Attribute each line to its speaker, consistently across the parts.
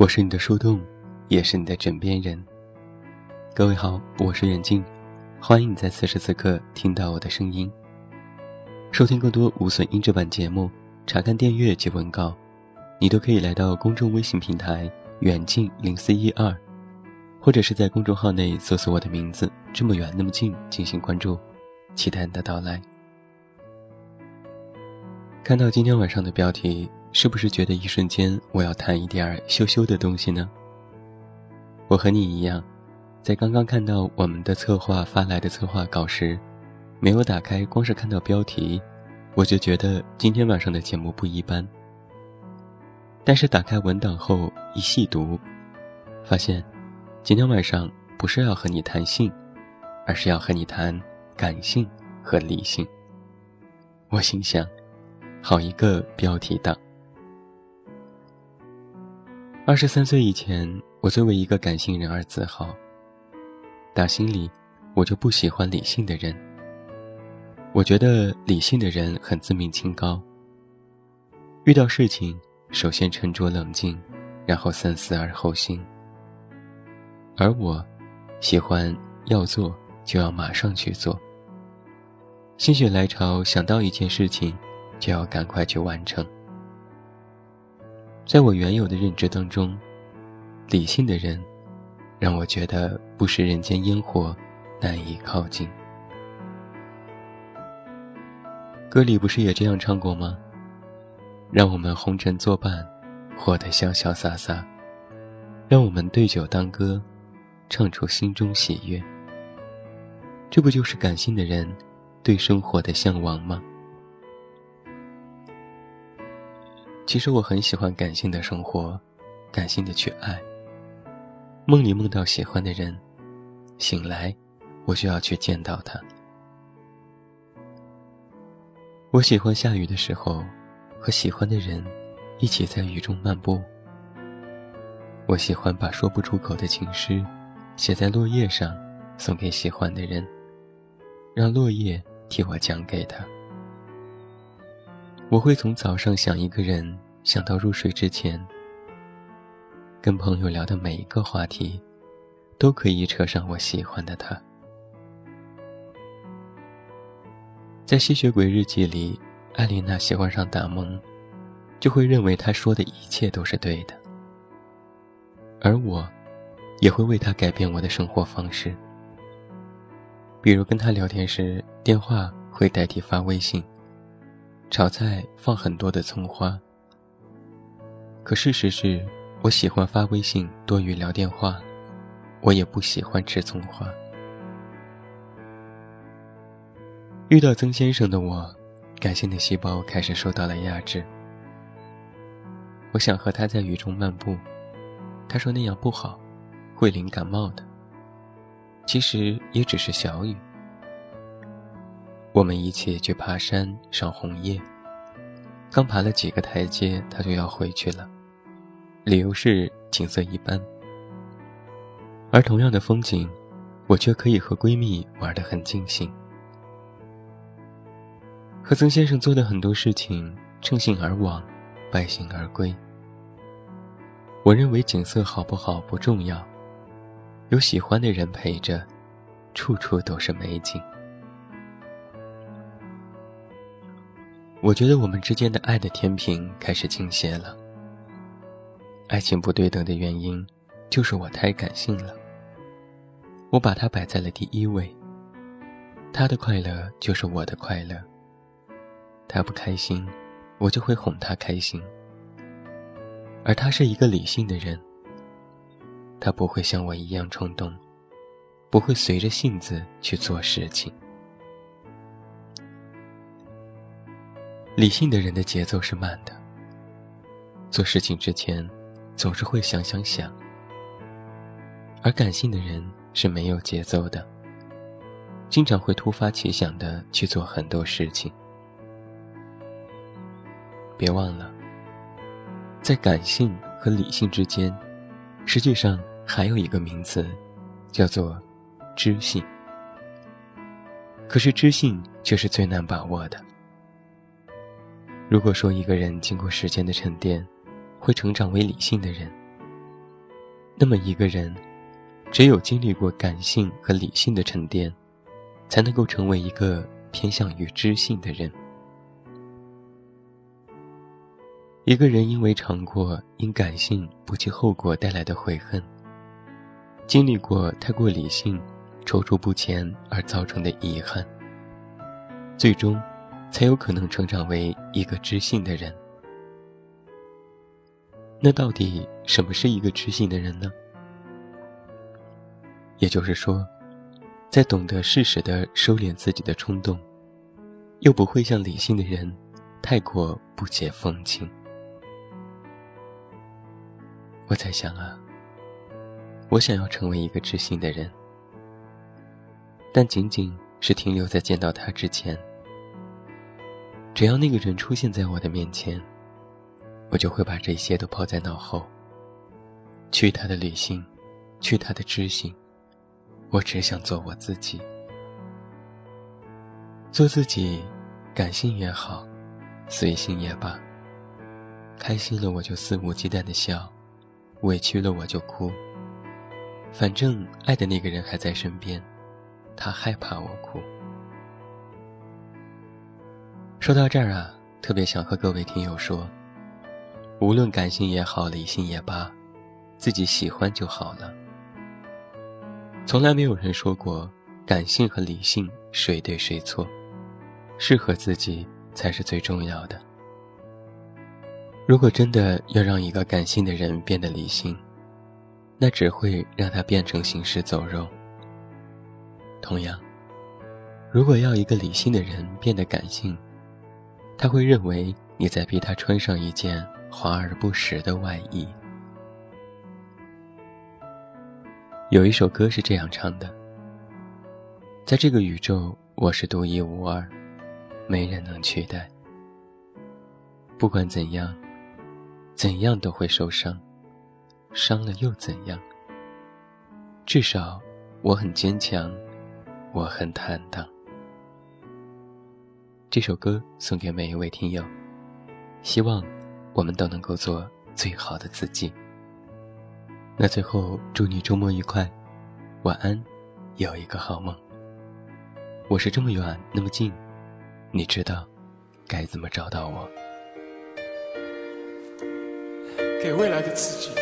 Speaker 1: 我是你的树洞，也是你的枕边人。各位好，我是远近，欢迎你在此时此刻听到我的声音。收听更多无损音质版节目，查看订阅及文稿，你都可以来到公众微信平台“远近零四一二”，或者是在公众号内搜索我的名字“这么远那么近”进行关注，期待你的到来。看到今天晚上的标题。是不是觉得一瞬间我要谈一点羞羞的东西呢？我和你一样，在刚刚看到我们的策划发来的策划稿时，没有打开，光是看到标题，我就觉得今天晚上的节目不一般。但是打开文档后一细读，发现，今天晚上不是要和你谈性，而是要和你谈感性和理性。我心想，好一个标题党。二十三岁以前，我作为一个感性人而自豪。打心里，我就不喜欢理性的人。我觉得理性的人很自命清高。遇到事情，首先沉着冷静，然后三思而后行。而我，喜欢要做就要马上去做。心血来潮想到一件事情，就要赶快去完成。在我原有的认知当中，理性的人让我觉得不食人间烟火，难以靠近。歌里不是也这样唱过吗？让我们红尘作伴，活得潇潇洒洒；让我们对酒当歌，唱出心中喜悦。这不就是感性的人对生活的向往吗？其实我很喜欢感性的生活，感性的去爱。梦里梦到喜欢的人，醒来，我就要去见到他。我喜欢下雨的时候，和喜欢的人一起在雨中漫步。我喜欢把说不出口的情诗，写在落叶上，送给喜欢的人，让落叶替我讲给他。我会从早上想一个人，想到入睡之前。跟朋友聊的每一个话题，都可以扯上我喜欢的他。在《吸血鬼日记》里，艾琳娜喜欢上达蒙，就会认为他说的一切都是对的。而我，也会为他改变我的生活方式，比如跟他聊天时，电话会代替发微信。炒菜放很多的葱花，可事实是，我喜欢发微信多于聊电话，我也不喜欢吃葱花。遇到曾先生的我，感性的细胞开始受到了压制。我想和他在雨中漫步，他说那样不好，会淋感冒的。其实也只是小雨。我们一起去爬山赏红叶。刚爬了几个台阶，他就要回去了，理由是景色一般。而同样的风景，我却可以和闺蜜玩得很尽兴。和曾先生做的很多事情，乘兴而往，败兴而归。我认为景色好不好不重要，有喜欢的人陪着，处处都是美景。我觉得我们之间的爱的天平开始倾斜了。爱情不对等的原因，就是我太感性了。我把他摆在了第一位。他的快乐就是我的快乐。他不开心，我就会哄他开心。而他是一个理性的人，他不会像我一样冲动，不会随着性子去做事情。理性的人的节奏是慢的，做事情之前总是会想想想；而感性的人是没有节奏的，经常会突发奇想的去做很多事情。别忘了，在感性和理性之间，实际上还有一个名词，叫做知性。可是知性却是最难把握的。如果说一个人经过时间的沉淀，会成长为理性的人，那么一个人，只有经历过感性和理性的沉淀，才能够成为一个偏向于知性的人。一个人因为尝过因感性不计后果带来的悔恨，经历过太过理性、踌躇不前而造成的遗憾，最终，才有可能成长为一个知性的人。那到底什么是一个知性的人呢？也就是说，在懂得适时的收敛自己的冲动，又不会像理性的人太过不解风情。我在想啊，我想要成为一个知性的人，但仅仅是停留在见到他之前。只要那个人出现在我的面前。我就会把这些都抛在脑后。去他的理性，去他的知性，我只想做我自己。做自己，感性也好，随性也罢。开心了我就肆无忌惮的笑，委屈了我就哭。反正爱的那个人还在身边，他害怕我哭。说到这儿啊，特别想和各位听友说。无论感性也好，理性也罢，自己喜欢就好了。从来没有人说过感性和理性谁对谁错，适合自己才是最重要的。如果真的要让一个感性的人变得理性，那只会让他变成行尸走肉。同样，如果要一个理性的人变得感性，他会认为你在逼他穿上一件。华而不实的外衣。有一首歌是这样唱的：“在这个宇宙，我是独一无二，没人能取代。不管怎样，怎样都会受伤，伤了又怎样？至少我很坚强，我很坦荡。”这首歌送给每一位听友，希望。我们都能够做最好的自己。那最后，祝你周末愉快，晚安，有一个好梦。我是这么远那么近，你知道该怎么找到我？
Speaker 2: 给未来的自己。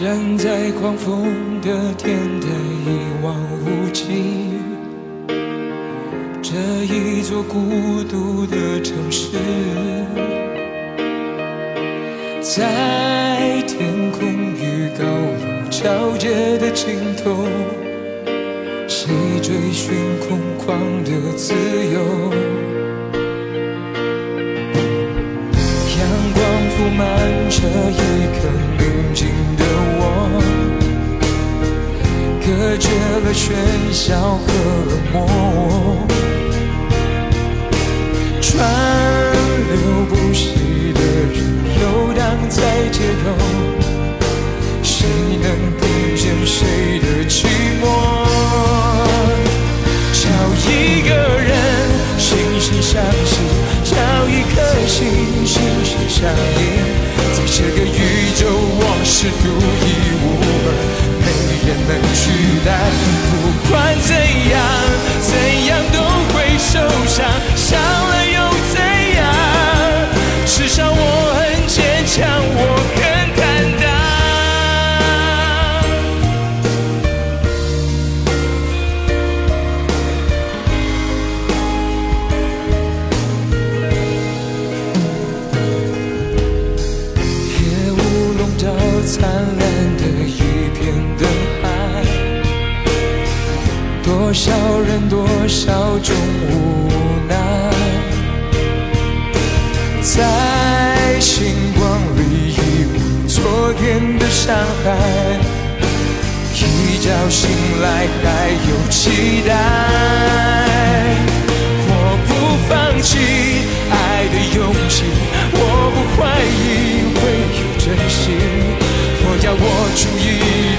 Speaker 2: 站在狂风的天台，一望无际。这一座孤独的城市，在天空与高楼交接的尽头，谁追寻空旷的自由？阳光铺满这一刻绝了喧嚣和冷漠。取代。不管怎样，伤害，一觉醒来还有期待。我不放弃爱的勇气，我不怀疑会有真心。我要握住一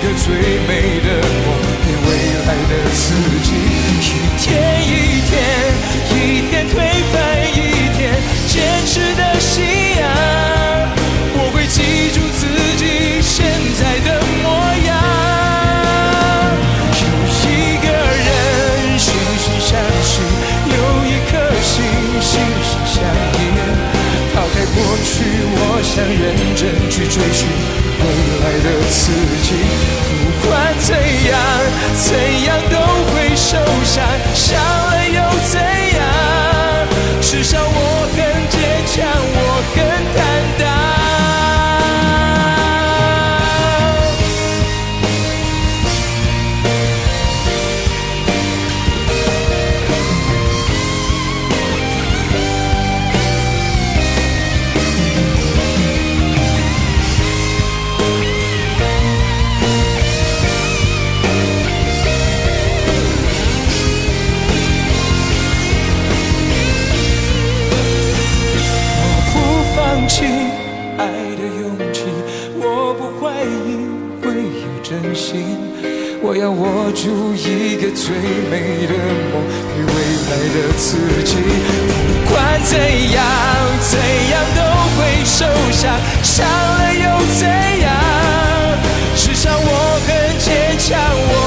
Speaker 2: 个最美的去追寻未来的自己。不管怎样，怎样都会受伤，真心。我要握住一个最美的梦，给未来的自己。不管怎样，怎样都会受伤，伤了又怎样？至少我很坚强，我